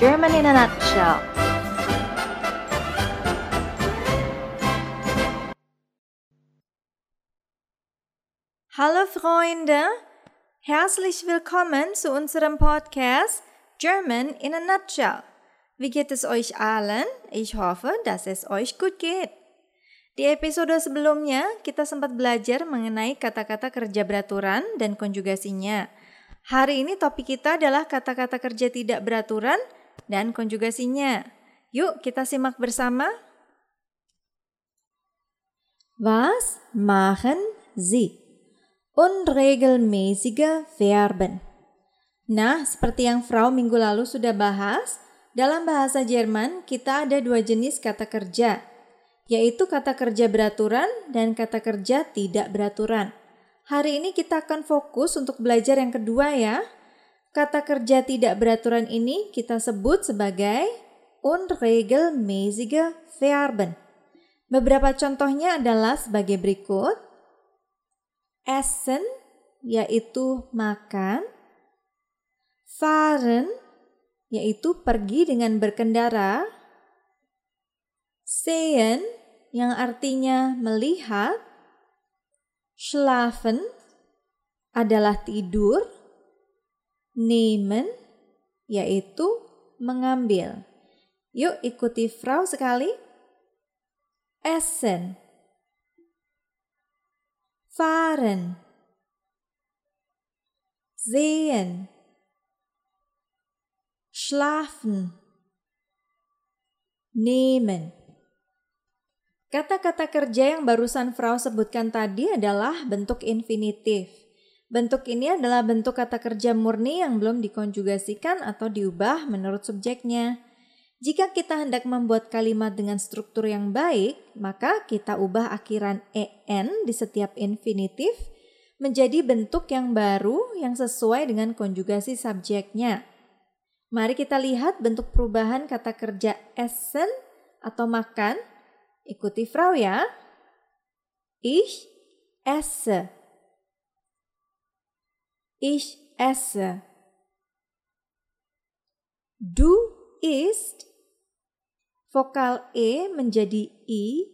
German in a Nutshell. Hallo Freunde, herzlich willkommen zu unserem Podcast German in a Nutshell. Wie geht es euch allen? Ich hoffe, dass es euch gut geht. Di episode sebelumnya, kita sempat belajar mengenai kata-kata kerja beraturan dan konjugasinya. Hari ini topik kita adalah kata-kata kerja tidak beraturan dan konjugasinya. Yuk kita simak bersama. Was machen Sie? Unregelmäßige Verben. Nah, seperti yang Frau minggu lalu sudah bahas, dalam bahasa Jerman kita ada dua jenis kata kerja, yaitu kata kerja beraturan dan kata kerja tidak beraturan. Hari ini kita akan fokus untuk belajar yang kedua ya. Kata kerja tidak beraturan ini kita sebut sebagai unregelmäßige Verben. Beberapa contohnya adalah sebagai berikut. Essen yaitu makan. Fahren yaitu pergi dengan berkendara. Sehen yang artinya melihat. Schlafen adalah tidur. Nehmen yaitu mengambil. Yuk ikuti Frau sekali. Essen. Fahren. Sehen. Schlafen. Nehmen. Kata-kata kerja yang barusan Frau sebutkan tadi adalah bentuk infinitif. Bentuk ini adalah bentuk kata kerja murni yang belum dikonjugasikan atau diubah menurut subjeknya. Jika kita hendak membuat kalimat dengan struktur yang baik, maka kita ubah akhiran en di setiap infinitif menjadi bentuk yang baru yang sesuai dengan konjugasi subjeknya. Mari kita lihat bentuk perubahan kata kerja essen atau makan Ikuti Frau ya. Ich esse. Ich esse. Du isst. Vokal E menjadi I.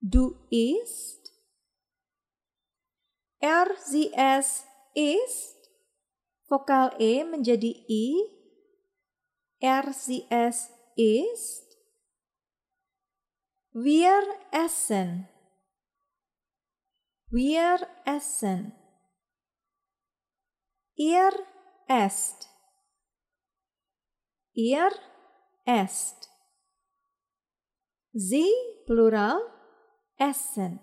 Du isst. Er, sie, es, ist. Vokal E menjadi I. Er, sie, es, ist. Wir essen. Wir essen. Ihr esst. Ihr esst. Sie plural essen.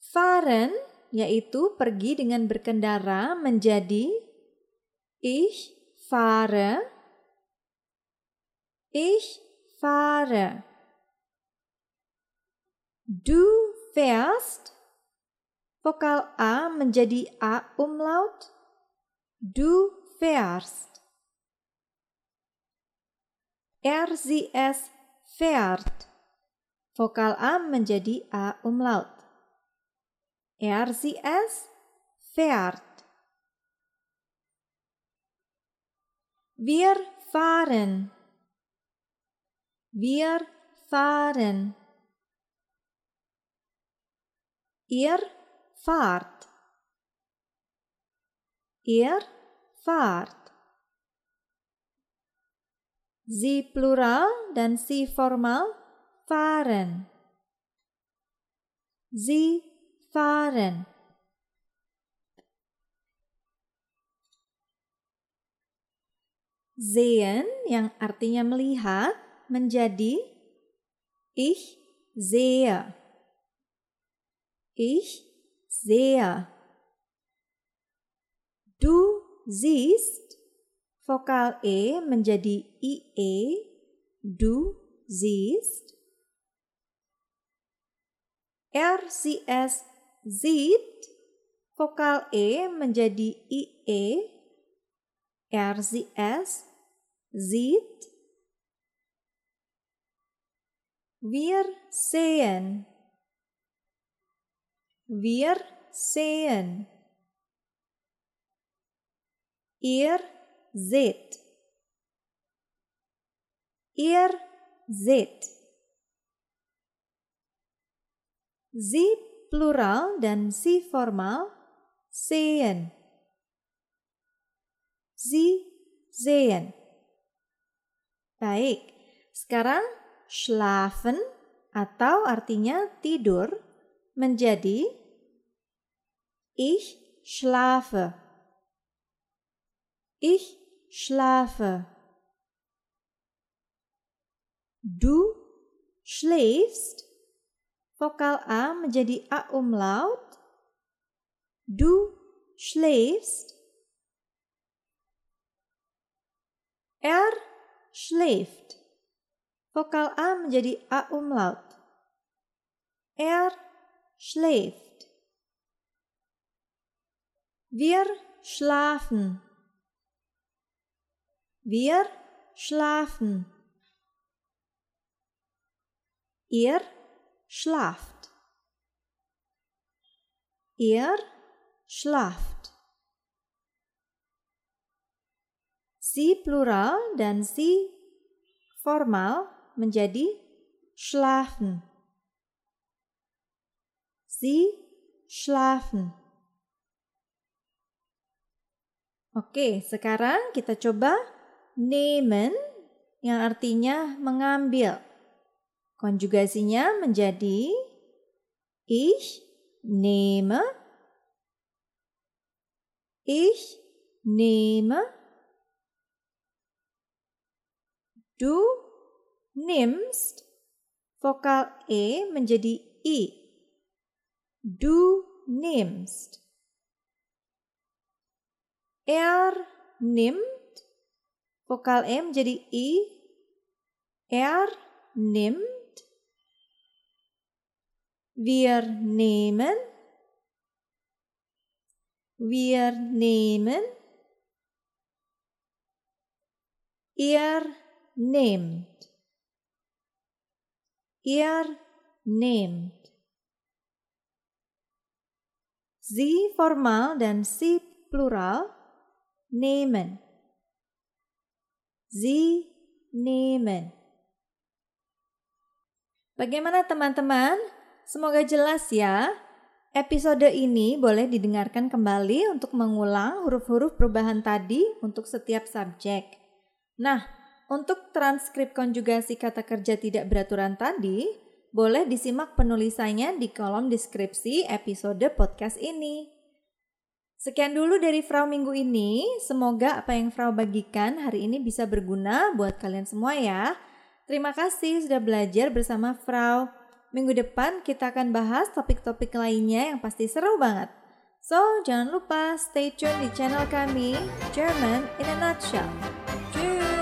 Fahren yaitu pergi dengan berkendara menjadi ich fahre. Ich fahre. Du fährst. Vokal A menjadi A umlaut. Du fährst. Er, sie, es fährt. Vokal A menjadi A umlaut. Er, sie, es fährt. Wir fahren. Wir fahren. Ihr fahrt. Ihr fahrt. Sie plural dan si formal fahren. Sie fahren. Sehen yang artinya melihat menjadi ich sehe. Ich sehe. Du siehst vokal e menjadi ie. Du siehst. Sie, es sieht vokal e menjadi ie. Es sieht. Wir sehen. Wir sehen. Ihr seht. Ihr seht. Sie plural dan si formal sehen. Sie sehen. Baik, sekarang schlafen atau artinya tidur menjadi ich schlafe. Ich schlafe. Du schläfst vokal A menjadi A umlaut. Du schläfst. Er schläft. Vokal A menjadi A umlaut. Er schläft. Wir schlafen. Wir schlafen. Ihr schlaft. Ihr schlaft. Si plural dan si formal menjadi schlafen. Sie schlafen. Oke, sekarang kita coba nehmen yang artinya mengambil. Konjugasinya menjadi ich nehme, ich nehme, du nimmst, vokal E menjadi I. Du nimmst. Er nimmt, vokal E menjadi I. Er nimmt. Wir nehmen. Wir nehmen. Ihr nehmt. Ihr nehmt. Sie formal dan si plural nehmen. Sie nehmen. Bagaimana teman-teman? Semoga jelas ya. Episode ini boleh didengarkan kembali untuk mengulang huruf-huruf perubahan tadi untuk setiap subjek. Nah, untuk transkrip konjugasi kata kerja tidak beraturan tadi, boleh disimak penulisannya di kolom deskripsi episode podcast ini. Sekian dulu dari Frau minggu ini. Semoga apa yang Frau bagikan hari ini bisa berguna buat kalian semua ya. Terima kasih sudah belajar bersama Frau. Minggu depan kita akan bahas topik-topik lainnya yang pasti seru banget. So, jangan lupa stay tune di channel kami, German in a Nutshell. Tschüss!